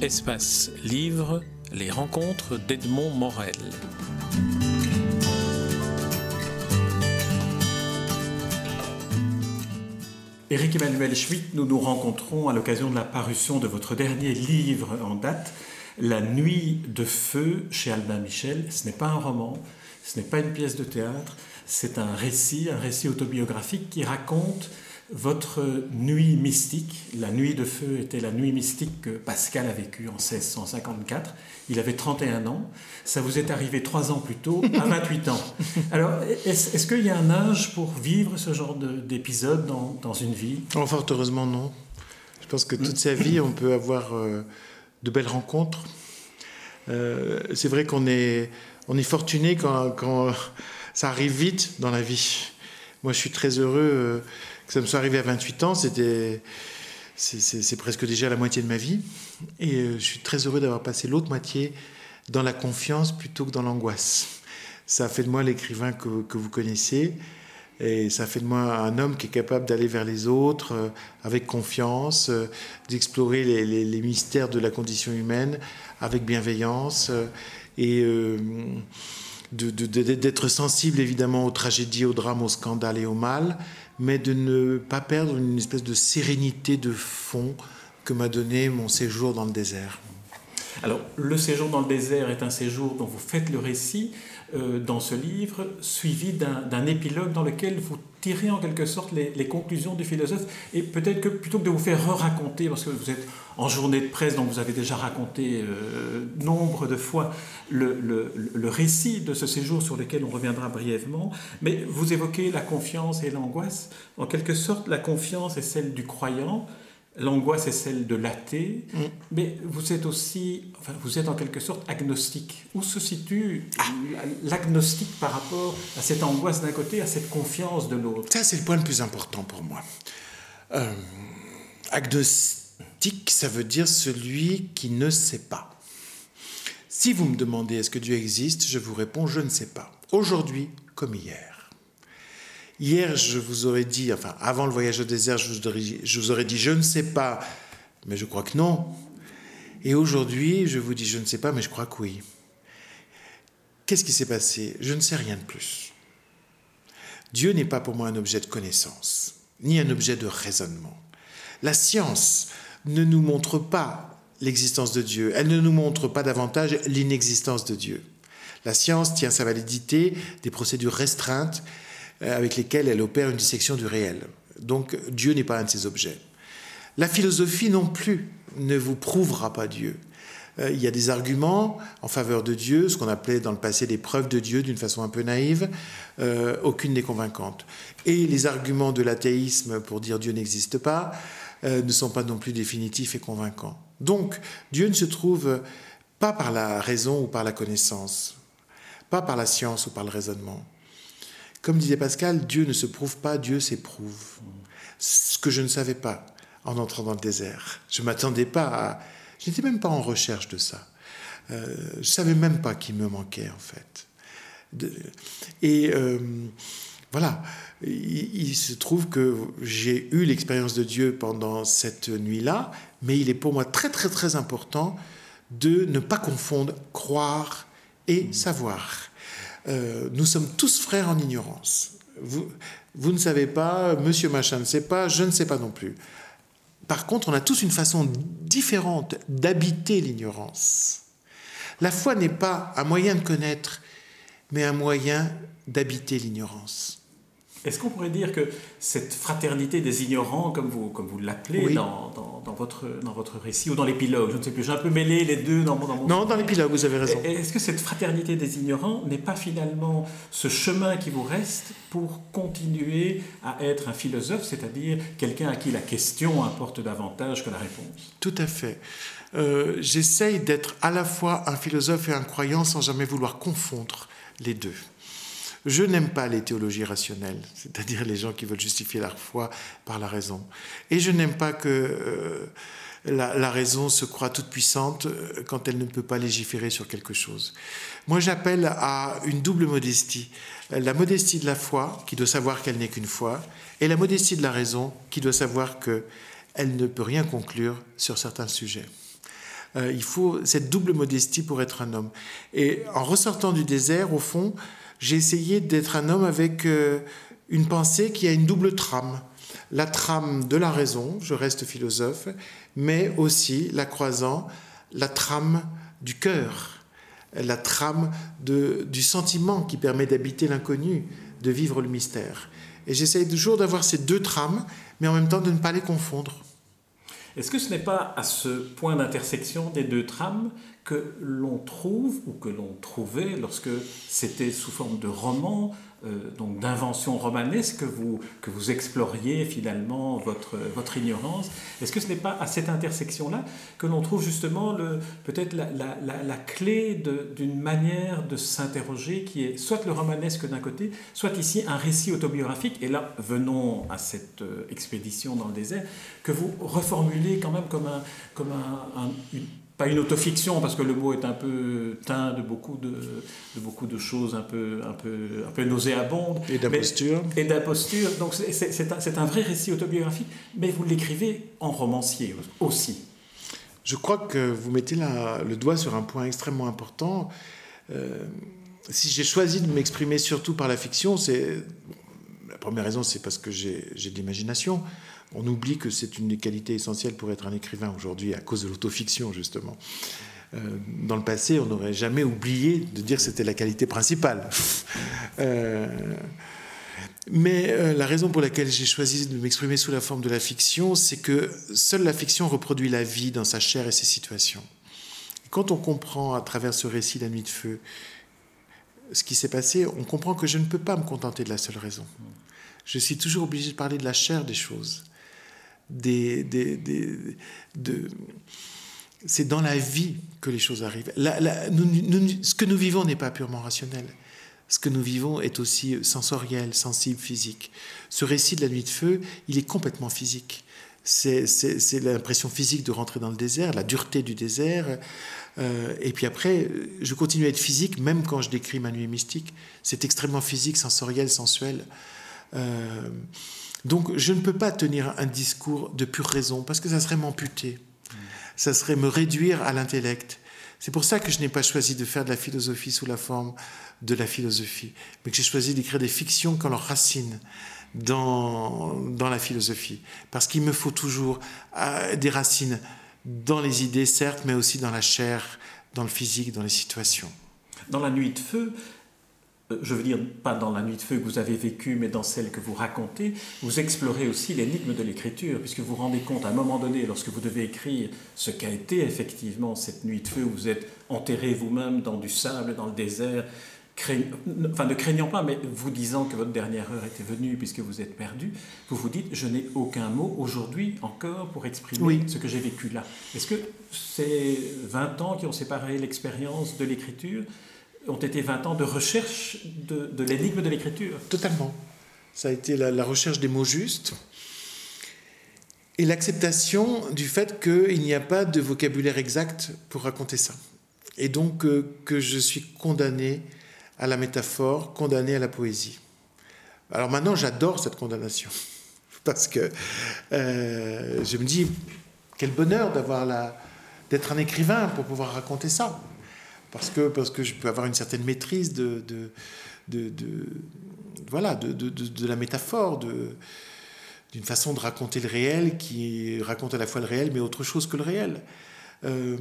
Espace Livre, les rencontres d'Edmond Morel. Éric Emmanuel Schmitt, nous nous rencontrons à l'occasion de la parution de votre dernier livre en date, La Nuit de Feu chez Albin Michel. Ce n'est pas un roman, ce n'est pas une pièce de théâtre, c'est un récit, un récit autobiographique qui raconte votre nuit mystique. La nuit de feu était la nuit mystique que Pascal a vécue en 1654. Il avait 31 ans. Ça vous est arrivé trois ans plus tôt, à 28 ans. Alors, est-ce qu'il y a un âge pour vivre ce genre d'épisode dans, dans, une vie? Oh, Fort heureusement, non. Je pense que toute sa vie, on peut avoir euh, de belles rencontres. Euh, c'est vrai qu'on est, on est fortuné quand, quand, ça arrive vite dans la vie. Moi, je suis très heureux. Euh, que ça me soit arrivé à 28 ans, c'était c'est presque déjà la moitié de ma vie. Et euh, je suis très heureux d'avoir passé l'autre moitié dans la confiance plutôt que dans l'angoisse. Ça a fait de moi l'écrivain que, que, vous connaissez. Et ça fait de moi un homme qui est capable d'aller vers les autres euh, avec confiance, euh, d'explorer les, mystères de la condition humaine avec bienveillance et d'être sensible évidemment aux tragédies, aux drames, aux scandales et au mal, mais de ne pas perdre une espèce de sérénité de fond que m'a donné mon séjour dans le désert. Alors, le séjour dans le désert est un séjour dont vous faites le récit euh, dans ce livre, suivi d'un épilogue dans lequel vous tirez en quelque sorte les, conclusions du philosophe. Et peut-être que plutôt que de vous faire re-raconter, parce que vous êtes en journée de presse, donc vous avez déjà raconté euh, nombre de fois le, récit de ce séjour sur lequel on reviendra brièvement, mais vous évoquez la confiance et l'angoisse. En quelque sorte, la confiance est celle du croyant, L'angoisse est celle de l'athée, mm. mais vous êtes aussi, enfin, vous êtes en quelque sorte agnostique. Où se situe ah. l'agnostique par rapport à cette angoisse d'un côté, à cette confiance de l'autre? Ça, c'est le point le plus important pour moi. Euh, agnostique, ça veut dire celui qui ne sait pas. Si vous me demandez est-ce que Dieu existe, je vous réponds je ne sais pas. Aujourd'hui comme hier. Hier, je vous aurais dit, enfin, avant le voyage au désert, je vous aurais, je vous aurais dit, je ne sais pas, mais je crois que non. Et aujourd'hui, je vous dis, je ne sais pas, mais je crois que oui. Qu'est-ce qui s'est passé? Je ne sais rien de plus. Dieu n'est pas pour moi un objet de connaissance, ni un objet de raisonnement. La science ne nous montre pas l'existence de Dieu, elle ne nous montre pas davantage l'inexistence de Dieu. La science tient sa validité des procédures restreintes avec lesquels elle opère une dissection du réel. Donc Dieu n'est pas un de ces objets. La philosophie non plus ne vous prouvera pas Dieu. Euh, il y a des arguments en faveur de Dieu, ce qu'on appelait dans le passé des preuves de Dieu d'une façon un peu naïve, euh, aucune n'est convaincante. Et les arguments de l'athéisme pour dire Dieu n'existe pas ne sont pas non plus définitifs et convaincants. Donc Dieu ne se trouve pas par la raison ou par la connaissance, pas par la science ou par le raisonnement. Comme disait Pascal, Dieu ne se prouve pas, Dieu s'éprouve. Ce que je ne savais pas en entrant dans le désert. Je m'attendais pas à... Je n'étais même pas en recherche de ça. Euh, je savais même pas qu'il me manquait, en fait. et euh, voilà, il, se trouve que j'ai eu l'expérience de Dieu pendant cette nuit-là, mais il est pour moi très, très, très important de ne pas confondre croire et savoir. Euh, nous sommes tous frères en ignorance. Vous, vous ne savez pas, monsieur machin ne sait pas, je ne sais pas non plus. Par contre, on a tous une façon différente d'habiter l'ignorance. La foi n'est pas un moyen de connaître, mais un moyen d'habiter l'ignorance. Est-ce qu'on pourrait dire que cette fraternité des ignorants, comme vous, comme vous l'appelez dans, dans, votre, dans votre récit, ou dans l'épilogue, je ne sais plus, j'ai un peu mêlé les deux dans mon... Dans non, dans l'épilogue, vous avez raison. Est-ce que cette fraternité des ignorants n'est pas finalement ce chemin qui vous reste pour continuer à être un philosophe, c'est-à-dire quelqu'un à qui la question importe davantage que la réponse? Tout à fait. Euh, J'essaye d'être à la fois un philosophe et un croyant sans jamais vouloir confondre les deux. Je n'aime pas les théologies rationnelles, c'est-à-dire les gens qui veulent justifier leur foi par la raison. Et je n'aime pas que euh, la, raison se croit toute puissante euh, quand elle ne peut pas légiférer sur quelque chose. Moi, j'appelle à une double modestie. La modestie de la foi, qui doit savoir qu'elle n'est qu'une foi, et la modestie de la raison, qui doit savoir qu'elle ne peut rien conclure sur certains sujets. Euh, il faut cette double modestie pour être un homme. Et en ressortant du désert, au fond, j'ai essayé d'être un homme avec euh, une pensée qui a une double trame. La trame de la raison, je reste philosophe, mais aussi la croisant, la trame du cœur, la trame de, du sentiment qui permet d'habiter l'inconnu, de vivre le mystère. Et j'essaye toujours d'avoir ces deux trames, mais en même temps de ne pas les confondre. Est-ce que ce n'est pas à ce point d'intersection des deux trames que l'on trouve ou que l'on trouvait lorsque c'était sous forme de roman, euh, donc d'invention romanesque que vous, que vous exploriez finalement votre, votre ignorance. Est-ce que ce n'est pas à cette intersection-là que l'on trouve justement peut-être la, la, la, clé d'une manière de s'interroger qui est soit le romanesque d'un côté, soit ici un récit autobiographique. Et là, venons à cette euh, expédition dans le désert, que vous reformulez quand même comme, un, comme un, une pas une autofiction parce que le mot est un peu teint de beaucoup de, de beaucoup de choses un peu, un peu, un peu nauséabondes. Et d'imposture. Et d'imposture. Donc c'est un, un, vrai récit autobiographique, mais vous l'écrivez en romancier aussi. Je crois que vous mettez le doigt sur un point extrêmement important. Euh, si j'ai choisi de m'exprimer surtout par la fiction, c'est la première raison, c'est parce que j'ai de l'imagination. On oublie que c'est une des qualités essentielles pour être un écrivain aujourd'hui à cause de l'autofiction, justement. Euh, dans le passé, on n'aurait jamais oublié de dire que c'était la qualité principale. Euh, mais euh, la raison pour laquelle j'ai choisi de m'exprimer sous la forme de la fiction, c'est que seule la fiction reproduit la vie dans sa chair et ses situations. quand on comprend à travers ce récit La nuit de feu ce qui s'est passé, on comprend que je ne peux pas me contenter de la seule raison. Je suis toujours obligé de parler de la chair des choses c'est dans la vie que les choses arrivent. ce que nous vivons n'est pas purement rationnel. Ce que nous vivons est aussi sensoriel, sensible, physique. Ce récit de la nuit de feu, il est complètement physique. C'est l'impression physique de rentrer dans le désert, la dureté du désert. Euh, et puis après, je continue à être physique, même quand je décris ma nuit mystique. C'est extrêmement physique, sensoriel, sensuel. Euh, donc je ne peux pas tenir un discours de pure raison parce que ça serait m'amputer. Ça serait me réduire à l'intellect. C'est pour ça que je n'ai pas choisi de faire de la philosophie sous la forme de la philosophie, mais que j'ai choisi d'écrire des fictions qui ont leurs racines dans, dans la philosophie. Parce qu'il me faut toujours euh, des racines dans les idées, certes, mais aussi dans la chair, dans le physique, dans les situations. Dans la nuit de feu, je veux dire, pas dans la nuit de feu que vous avez vécue, mais dans celle que vous racontez, vous explorez aussi l'énigme de l'écriture, puisque vous vous rendez compte à un moment donné, lorsque vous devez écrire ce qu'a été effectivement cette nuit de feu, où vous êtes enterré vous-même dans du sable, dans le désert, enfin ne craignant pas, mais vous disant que votre dernière heure était venue puisque vous êtes perdu, vous vous dites, je n'ai aucun mot aujourd'hui encore pour exprimer ce que j'ai vécu là. Est-ce que ces 20 ans qui ont séparé l'expérience de l'écriture ont été 20 ans de recherche de, l'énigme de l'écriture. Totalement. Ça a été la, recherche des mots justes et l'acceptation du fait qu'il n'y a pas de vocabulaire exact pour raconter ça. Et donc euh, que je suis condamné à la métaphore, condamné à la poésie. Alors maintenant, j'adore cette condamnation parce que euh, je me dis quel bonheur d'avoir la d'être un écrivain pour pouvoir raconter ça parce que, parce que je peux avoir une certaine maîtrise de, de, de, de voilà, de, de, la métaphore, d'une façon de raconter le réel qui raconte à la fois le réel, mais autre chose que le réel. Euh,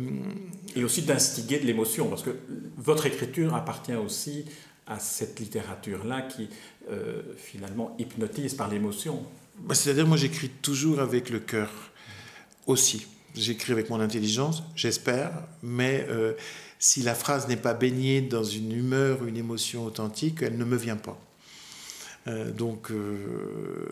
Et aussi d'instiguer de l'émotion, parce que votre écriture appartient aussi à cette littérature-là qui euh, finalement hypnotise par l'émotion. Bah, c'est-à-dire, moi j'écris toujours avec le cœur aussi. J'écris avec mon intelligence, j'espère, mais euh, si la phrase n'est pas baignée dans une humeur, une émotion authentique, elle ne me vient pas. Euh, donc, euh,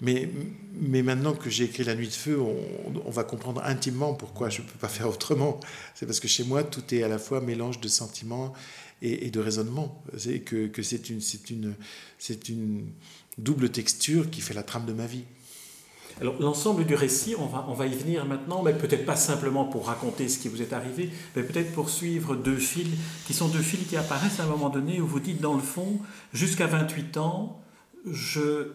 mais, mais maintenant que j'ai écrit La Nuit de Feu, on, va comprendre intimement pourquoi je ne peux pas faire autrement. C'est parce que chez moi, tout est à la fois mélange de sentiments et, de raisonnement. C'est que, que c'est une, une, une double texture qui fait la trame de ma vie. Alors l'ensemble du récit, on va, y venir maintenant, mais peut-être pas simplement pour raconter ce qui vous est arrivé, mais peut-être pour suivre deux fils, qui sont deux fils qui apparaissent à un moment donné où vous dites dans le fond, jusqu'à 28 ans, je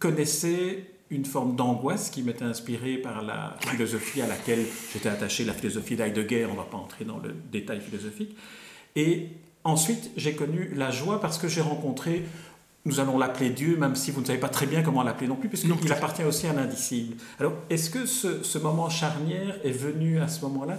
connaissais une forme d'angoisse qui m'était inspirée par la philosophie à laquelle j'étais attaché, la philosophie d'Heidegger, on ne va pas entrer dans le détail philosophique. Et ensuite, j'ai connu la joie parce que j'ai rencontré, nous allons l'appeler Dieu, même si vous ne savez pas très bien comment l'appeler non plus, puisqu'il appartient aussi à l'indicible. Alors, est-ce que ce, ce moment charnière est venu à ce moment-là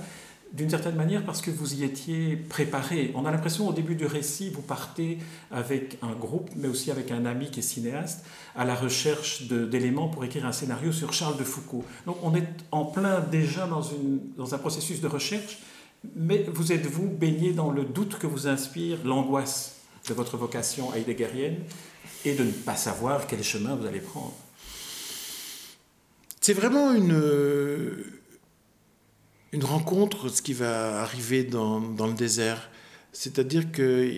d'une certaine manière parce que vous y étiez préparé? On a l'impression au début du récit, vous partez avec un groupe, mais aussi avec un ami qui est cinéaste, à la recherche d'éléments pour écrire un scénario sur Charles de Foucault. Donc on est en plein déjà dans, une, dans un processus de recherche, mais vous êtes-vous baigné dans le doute que vous inspire l'angoisse de votre vocation heideggerienne et de ne pas savoir quel chemin vous allez prendre C'est vraiment une une rencontre, ce qui va arriver dans, dans le désert. C'est-à-dire que,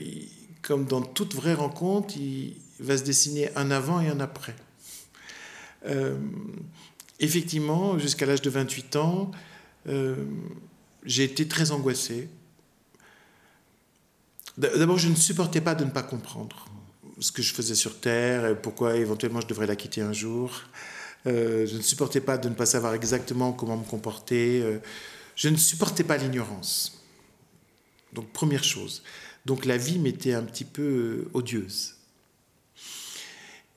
comme dans toute vraie rencontre, il va se dessiner un avant et un après. Euh, effectivement, jusqu'à l'âge de 28 ans, euh, j'ai été très angoissé. D'abord, je ne supportais pas de ne pas comprendre ce que je faisais sur Terre, et pourquoi éventuellement je devrais la quitter un jour. Euh, je ne supportais pas de ne pas savoir exactement comment me comporter. Je ne supportais pas l'ignorance. Donc première chose. Donc la vie m'était un petit peu euh, odieuse.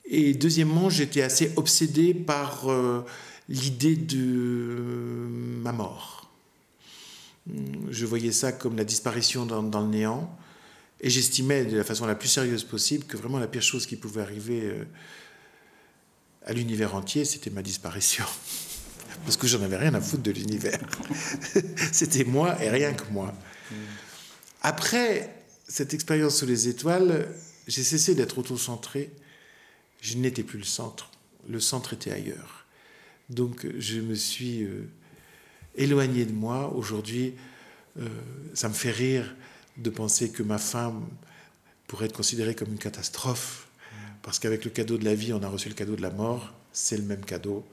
Et deuxièmement, j'étais assez obsédé par euh, l'idée de ma mort. Je voyais ça comme la disparition dans, le néant. Et j'estimais de la façon la plus sérieuse possible que vraiment la pire chose qui pouvait arriver euh, à l'univers entier, c'était ma disparition parce que j'en avais rien à foutre de l'univers. C'était moi et rien que moi. Après cette expérience sous les étoiles, j'ai cessé d'être auto-centré. Je n'étais plus le centre. Le centre était ailleurs. Donc je me suis euh, éloigné de moi. Aujourd'hui, euh, ça me fait rire de penser que ma femme pourrait être considérée comme une catastrophe. Parce qu'avec le cadeau de la vie, on a reçu le cadeau de la mort. C'est le même cadeau.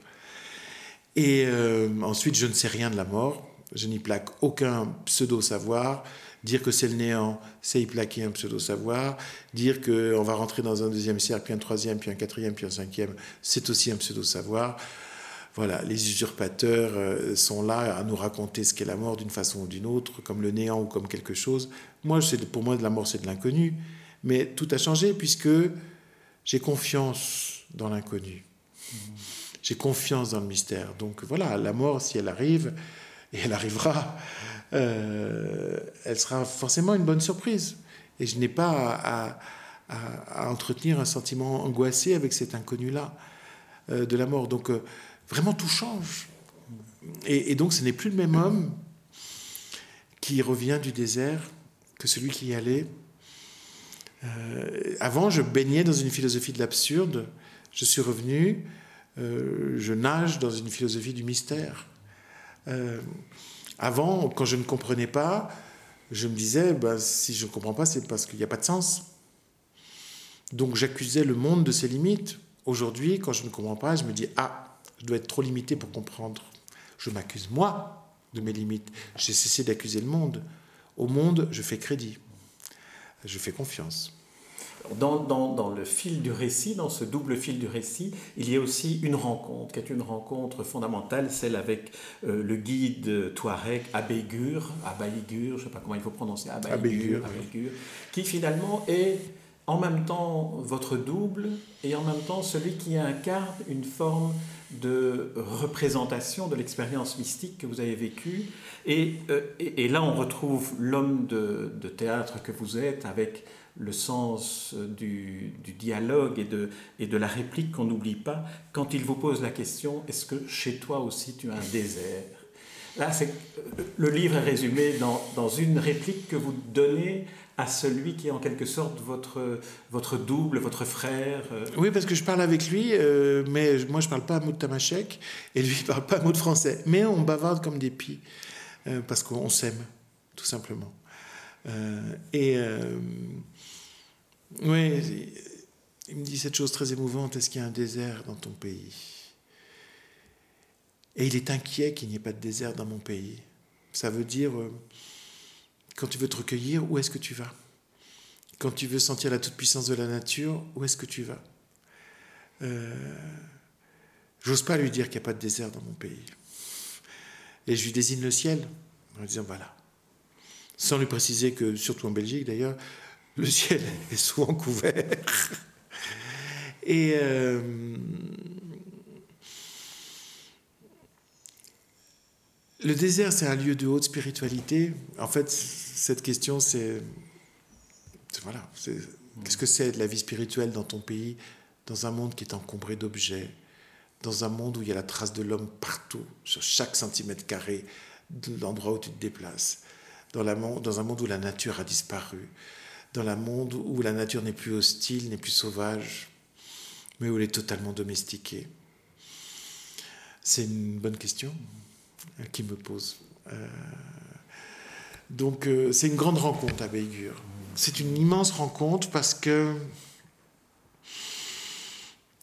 Et euh, ensuite, je ne sais rien de la mort. Je n'y plaque aucun pseudo-savoir. Dire que c'est le néant, c'est y plaquer un pseudo-savoir. Dire qu'on va rentrer dans un deuxième cercle, puis un troisième, puis un quatrième, puis un cinquième, c'est aussi un pseudo-savoir. Voilà, les usurpateurs euh, sont là à nous raconter ce qu'est la mort d'une façon ou d'une autre, comme le néant ou comme quelque chose. Moi, pour moi, de la mort, c'est de l'inconnu. Mais tout a changé puisque j'ai confiance dans l'inconnu. J'ai confiance dans le mystère. Donc voilà, la mort, si elle arrive, et elle arrivera, euh, elle sera forcément une bonne surprise. Et je n'ai pas à, entretenir un sentiment angoissé avec cet inconnu-là euh, de la mort. Donc vraiment, tout change. Et, donc ce n'est plus le même homme qui revient du désert que celui qui y allait. avant, je baignais dans une philosophie de l'absurde. Je suis revenu euh, je nage dans une philosophie du mystère. Euh, avant, quand je ne comprenais pas, je me disais, ben, si je ne comprends pas, c'est parce qu'il n'y a pas de sens. Donc j'accusais le monde de ses limites. Aujourd'hui, quand je ne comprends pas, je me dis, ah, je dois être trop limité pour comprendre. Je m'accuse moi de mes limites. J'ai cessé d'accuser le monde. Au monde, je fais crédit. Je fais confiance. Dans, le fil du récit, dans ce double fil du récit, il y a aussi une rencontre, qui est une rencontre fondamentale, celle avec euh, le guide Touareg Abégur, Abaïgur, je ne sais pas comment il faut prononcer, Abaïgur, qui finalement est en même temps votre double et en même temps celui qui incarne une forme de représentation de l'expérience mystique que vous avez vécue. Et, euh, et, là, on retrouve l'homme de, de, théâtre que vous êtes avec le sens du, dialogue et de, et de la réplique qu'on n'oublie pas quand il vous pose la question est-ce que chez toi aussi tu as un désert? Là, le livre est résumé dans, dans, une réplique que vous donnez à celui qui est en quelque sorte votre, votre double, votre frère. Euh. Oui, parce que je parle avec lui, euh, mais moi je parle pas un mot de tamashek et lui il parle pas un mot de français. Mais on bavarde comme des pies euh, parce qu'on s'aime, tout simplement. et oui, il me dit cette chose très émouvante, est-ce qu'il y a un désert dans ton pays? Et il est inquiet qu'il n'y ait pas de désert dans mon pays. Ça veut dire, euh, quand tu veux te recueillir, où est-ce que tu vas? Quand tu veux sentir la toute-puissance de la nature, où est-ce que tu vas? Euh, J'ose pas lui dire qu'il n'y a pas de désert dans mon pays. Et je lui désigne le ciel en lui disant voilà. Sans lui préciser que, surtout en Belgique d'ailleurs, le ciel est souvent couvert. Et euh, le désert, c'est un lieu de haute spiritualité. En fait, cette question, c'est voilà, qu'est-ce que c'est de la vie spirituelle dans ton pays, dans un monde qui est encombré d'objets, dans un monde où il y a la trace de l'homme partout, sur chaque centimètre carré de l'endroit où tu te déplaces, dans, dans un monde où la nature a disparu, dans un monde où la nature n'est plus hostile, n'est plus sauvage, mais où elle est totalement domestiquée C'est une bonne question qui me pose. Euh, donc euh, c'est une grande rencontre à Bégur. C'est une immense rencontre parce que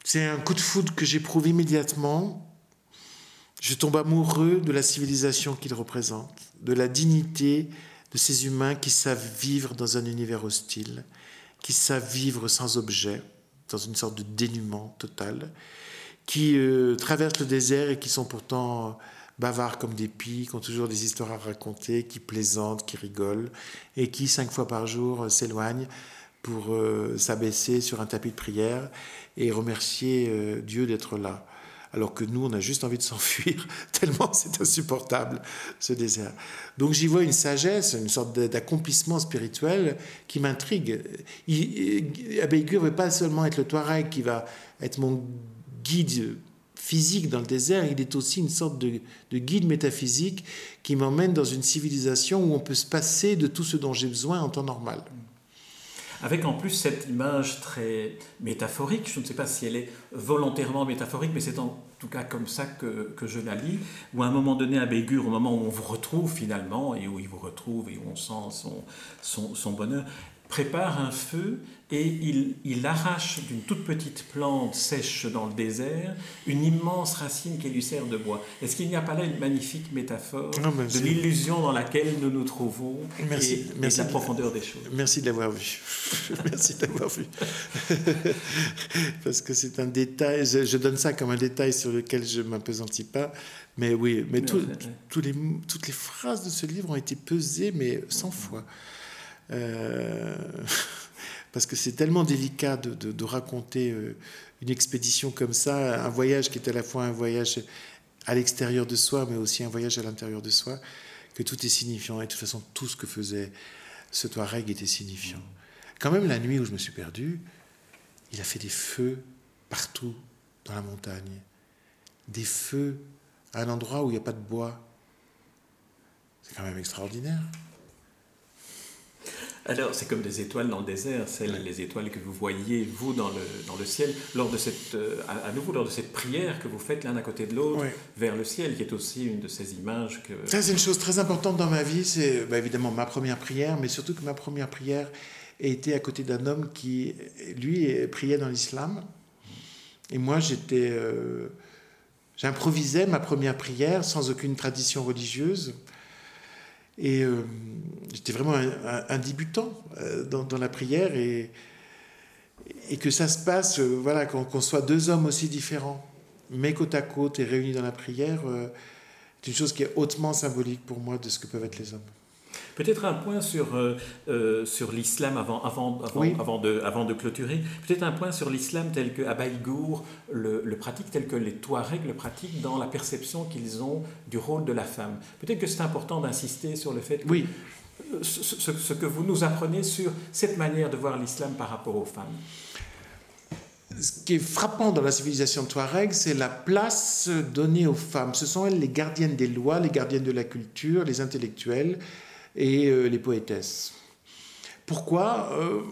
c'est un coup de foudre que j'éprouve immédiatement. Je tombe amoureux de la civilisation qu'il représente, de la dignité de ces humains qui savent vivre dans un univers hostile, qui savent vivre sans objet, dans une sorte de dénuement total, qui euh, traversent le désert et qui sont pourtant bavards comme des pies, qui ont toujours des histoires à raconter, qui plaisantent, qui rigolent, et qui, cinq fois par jour, euh, s'éloignent pour euh, s'abaisser sur un tapis de prière et remercier euh, Dieu d'être là. Alors que nous, on a juste envie de s'enfuir, tellement c'est insupportable, ce désert. Donc j'y vois une sagesse, une sorte d'accomplissement spirituel qui m'intrigue. Abégur ne veut pas seulement être le Touareg qui va être mon guide physique dans le désert, il est aussi une sorte de, guide métaphysique qui m'emmène dans une civilisation où on peut se passer de tout ce dont j'ai besoin en temps normal. Avec en plus cette image très métaphorique, je ne sais pas si elle est volontairement métaphorique, mais c'est en tout cas comme ça que, je la lis, où à un moment donné à Bégur, au moment où on vous retrouve finalement, et où il vous retrouve et où on sent son bonheur, prépare un feu et il, il arrache d'une toute petite plante sèche dans le désert une immense racine qui lui sert de bois. Est-ce qu'il n'y a pas là une magnifique métaphore de l'illusion dans laquelle nous nous trouvons merci, et, merci de la profondeur des choses? Merci de l'avoir vu. merci de l'avoir vu. Parce que c'est un détail, je, donne ça comme un détail sur lequel je ne m'apesantis pas. Mais oui, mais tous les, toutes les phrases de ce livre ont été pesées, mais 100 fois. Euh, parce que c'est tellement délicat de, raconter euh, une expédition comme ça, un voyage qui est à la fois un voyage à l'extérieur de soi, mais aussi un voyage à l'intérieur de soi, que tout est signifiant. Et de toute façon, tout ce que faisait ce Touareg était signifiant. Quand même, la nuit où je me suis perdu, il a fait des feux partout dans la montagne. Des feux à un endroit où il n'y a pas de bois. C'est quand même extraordinaire. Alors, c'est comme des étoiles dans le désert, celles, les étoiles que vous voyez, vous, dans le, dans le ciel, lors de cette, euh, à, nouveau, lors de cette prière que vous faites l'un à côté de l'autre vers le ciel, qui est aussi une de ces images que... Ça, c'est une chose très importante dans ma vie, c'est bah, évidemment ma première prière, mais surtout que ma première prière a été à côté d'un homme qui, lui, priait dans l'islam. Et moi, j'étais... Euh, j'improvisais ma première prière sans aucune tradition religieuse. Et euh, j'étais vraiment un, débutant euh, dans, la prière et, et que ça se passe, euh, voilà, qu'on soit deux hommes aussi différents, mais côte à côte et réunis dans la prière, c'est une chose qui est hautement symbolique pour moi de ce que peuvent être les hommes. Peut-être un point sur, euh, euh, sur l'islam avant, avant, avant, avant, de, avant de clôturer. Peut-être un point sur l'islam tel que Abaïgour le, le, pratique, tel que les Touaregs le pratiquent dans la perception qu'ils ont du rôle de la femme. Peut-être que c'est important d'insister sur le fait que oui. ce, ce, que vous nous apprenez sur cette manière de voir l'islam par rapport aux femmes. Ce qui est frappant dans la civilisation touareg, c'est la place donnée aux femmes. Ce sont elles les gardiennes des lois, les gardiennes de la culture, les intellectuelles et euh, les poétesses. Pourquoi euh,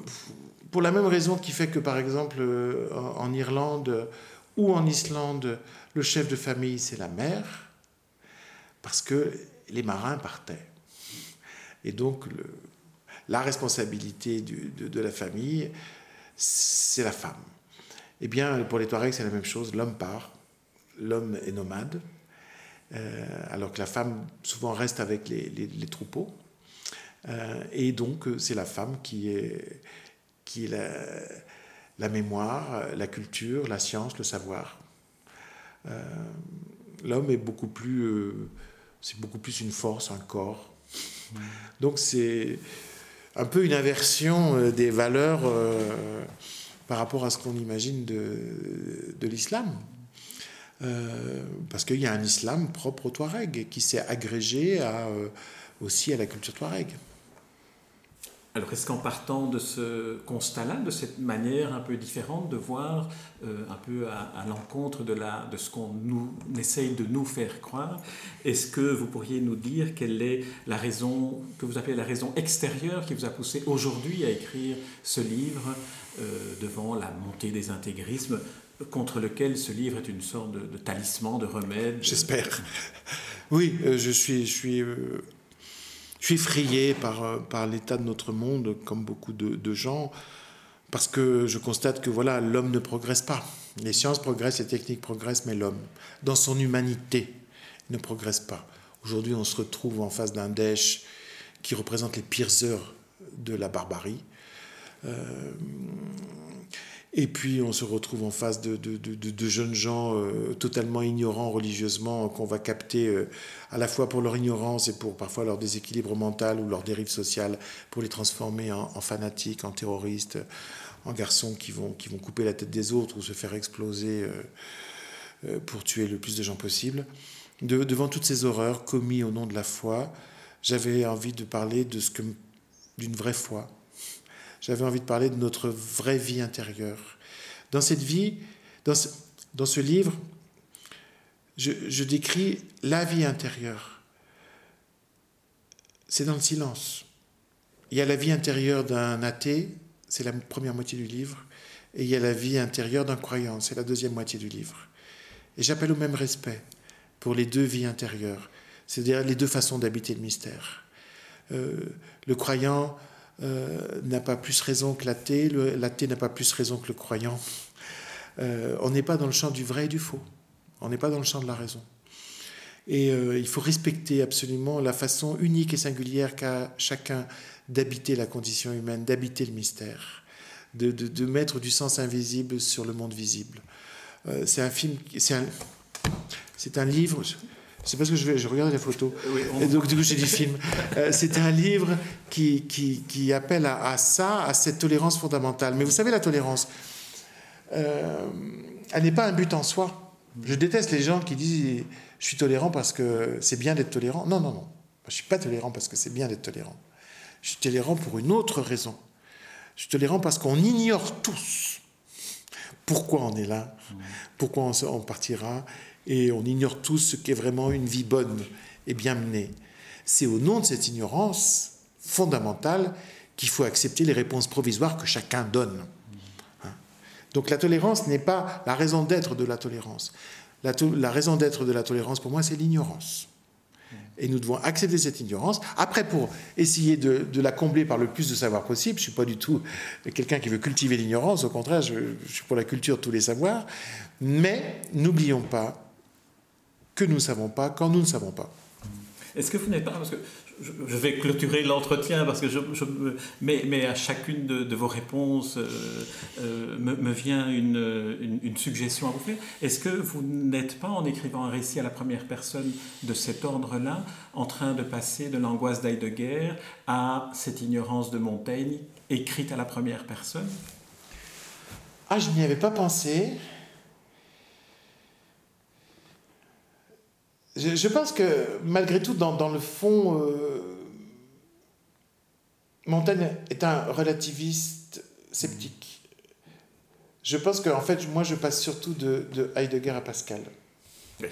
Pour la même raison qui fait que, par exemple, euh, en Irlande ou en Islande, le chef de famille, c'est la mère, parce que les marins partaient. Et donc, la responsabilité de, la famille, c'est la femme. Eh bien, pour les Touaregs, c'est la même chose. L'homme part, l'homme est nomade, alors que la femme souvent reste avec les troupeaux. Euh, et donc, euh, c'est la femme qui est, qui la, mémoire, la culture, la science, le savoir. Euh, l'homme est beaucoup plus, euh, c'est beaucoup plus une force, un corps. Donc c'est un peu une inversion euh, des valeurs par rapport à ce qu'on imagine de, de l'islam. parce qu'il y a un islam propre au Touareg qui s'est agrégé à, aussi à la culture Touareg. Alors est-ce qu'en partant de ce constat-là, de cette manière un peu différente de voir euh, un peu à, l'encontre de, ce qu'on nous essaye de nous faire croire, est-ce que vous pourriez nous dire quelle est la raison que vous appelez la raison extérieure qui vous a poussé aujourd'hui à écrire ce livre euh, devant la montée des intégrismes contre lequel ce livre est une sorte de, talisman, de remède? J'espère. Oui, euh, je suis je suis effrayé par, euh, par l'état de notre monde, comme beaucoup de, gens, parce que je constate que voilà, l'homme ne progresse pas. Les sciences progressent, les techniques progressent, mais l'homme, dans son humanité, ne progresse pas. Aujourd'hui, on se retrouve en face d'un Daesh qui représente les pires heures de la barbarie. Euh, et puis on se retrouve en face de, de, jeunes gens euh, totalement ignorants religieusement, qu'on va capter euh, à la fois pour leur ignorance et pour parfois leur déséquilibre mental ou leur dérive sociale, pour les transformer en, fanatiques, en terroristes, en garçons qui vont, qui vont couper la tête des autres ou se faire exploser euh, pour tuer le plus de gens possible. devant toutes ces horreurs commises au nom de la foi, j'avais envie de parler de ce que d'une vraie foi j'avais envie de parler de notre vraie vie intérieure. Dans cette vie, dans ce, dans ce livre, je, je décris la vie intérieure. C'est dans le silence. Il y a la vie intérieure d'un athée, c'est la première moitié du livre, et il y a la vie intérieure d'un croyant, c'est la deuxième moitié du livre. Et j'appelle au même respect pour les deux vies intérieures, c'est-à-dire les deux façons d'habiter le mystère. Euh, le croyant euh, n'a pas plus raison que l'athée, l'athée n'a pas plus raison que le croyant. Euh, on n'est pas dans le champ du vrai et du faux. On n'est pas dans le champ de la raison. Et euh, il faut respecter absolument la façon unique et singulière qu'a chacun d'habiter la condition humaine, d'habiter le mystère, de, mettre du sens invisible sur le monde visible. c'est un film, c'est un, c'est un livre. C'est parce que je, vais, je regarde les photos. Et donc, du coup, j'ai dit film. Euh, c'est un livre qui, qui, qui appelle à, ça, à cette tolérance fondamentale. Mais vous savez, la tolérance, euh, elle n'est pas un but en soi. Je déteste les gens qui disent je suis tolérant parce que c'est bien d'être tolérant. Non, non, non. Je ne suis pas tolérant parce que c'est bien d'être tolérant. Je suis tolérant pour une autre raison. Je suis tolérant parce qu'on ignore tous pourquoi on est là, pourquoi on partira, et on ignore tous ce qu'est vraiment une vie bonne et bien menée. C'est au nom de cette ignorance fondamentale qu'il faut accepter les réponses provisoires que chacun donne. Hein. Donc la tolérance n'est pas la raison d'être de la tolérance. La, raison d'être de la tolérance, pour moi, c'est l'ignorance. Et nous devons accepter cette ignorance. Après, pour essayer de, la combler par le plus de savoir possible, je ne suis pas du tout quelqu'un qui veut cultiver l'ignorance, au contraire, je, je suis pour la culture de tous les savoirs. Mais n'oublions pas que nous ne savons pas quand nous ne savons pas. Est-ce que vous n'êtes pas, parce que je vais clôturer l'entretien parce que je, mais, mais, à chacune de, vos réponses euh, euh, me, vient une, une, suggestion à vous faire. Est-ce que vous n'êtes pas, en écrivant un récit à la première personne de cet ordre-là, en train de passer de l'angoisse d'Heidegger à cette ignorance de Montaigne écrite à la première personne? Ah, je n'y avais pas pensé. Je, pense que malgré tout, dans, le fond, euh, Montaigne est un relativiste sceptique. Je pense qu'en fait, moi, je passe surtout de, Heidegger à Pascal.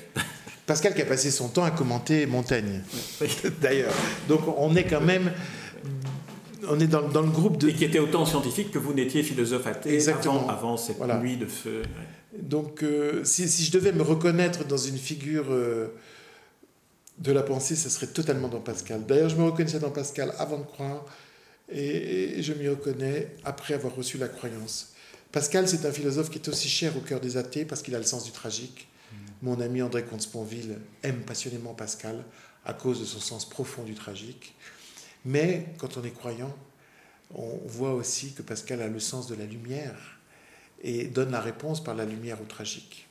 Pascal qui a passé son temps à commenter Montaigne, d'ailleurs. Donc on est quand même on est dans, le groupe de... Et qui était autant scientifique que vous n'étiez philosophe athée Exactement. Avant, cette nuit de feu. Donc euh, si, je devais me reconnaître dans une figure euh, de la pensée, ce serait totalement dans Pascal. D'ailleurs, je me reconnaissais dans Pascal avant de croire et, je m'y reconnais après avoir reçu la croyance. Pascal, c'est un philosophe qui est aussi cher au cœur des athées parce qu'il a le sens du tragique. Mon ami André Comte-Sponville aime passionnément Pascal à cause de son sens profond du tragique. Mais quand on est croyant, on voit aussi que Pascal a le sens de la lumière et donne la réponse par la lumière au tragique.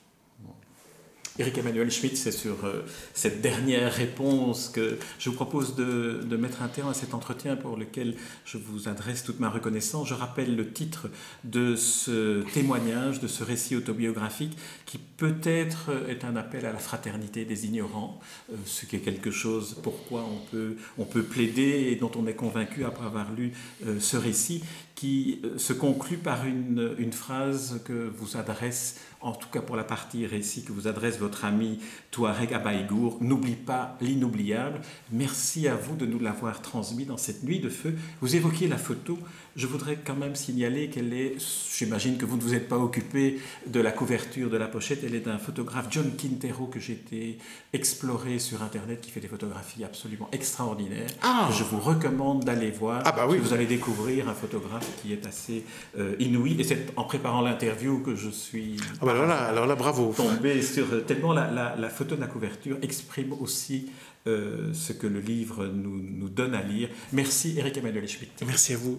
Eric Emmanuel Schmitt, c'est sur euh, cette dernière réponse que je vous propose de, mettre un terme à cet entretien pour lequel je vous adresse toute ma reconnaissance. Je rappelle le titre de ce témoignage, de ce récit autobiographique qui peut-être est un appel à la fraternité des ignorants, euh, ce qui est quelque chose pourquoi on peut, on peut plaider et dont on est convaincu après avoir lu euh, ce récit qui se conclut par une, une phrase que vous adresse en tout cas pour la partie récit que vous adresse votre ami Touareg Abaïgour, n'oublie pas l'inoubliable. Merci à vous de nous l'avoir transmis dans cette nuit de feu. Vous évoquiez la photo. Je voudrais quand même signaler qu'elle est, j'imagine que vous ne vous êtes pas occupé de la couverture de la pochette, elle est d'un photographe, John Quintero, que j'ai été explorer sur Internet, qui fait des photographies absolument extraordinaires. Ah. Je vous recommande d'aller voir. Ah bah oui. Vous allez découvrir un photographe qui est assez euh, inouï. Et c'est en préparant l'interview que je suis... Ah bah alors là, alors là, bravo. Tombé sur tellement la, photo de la couverture exprime aussi euh, ce que le livre nous, nous donne à lire. Merci Eric Emmanuel Schmitt. Merci à vous.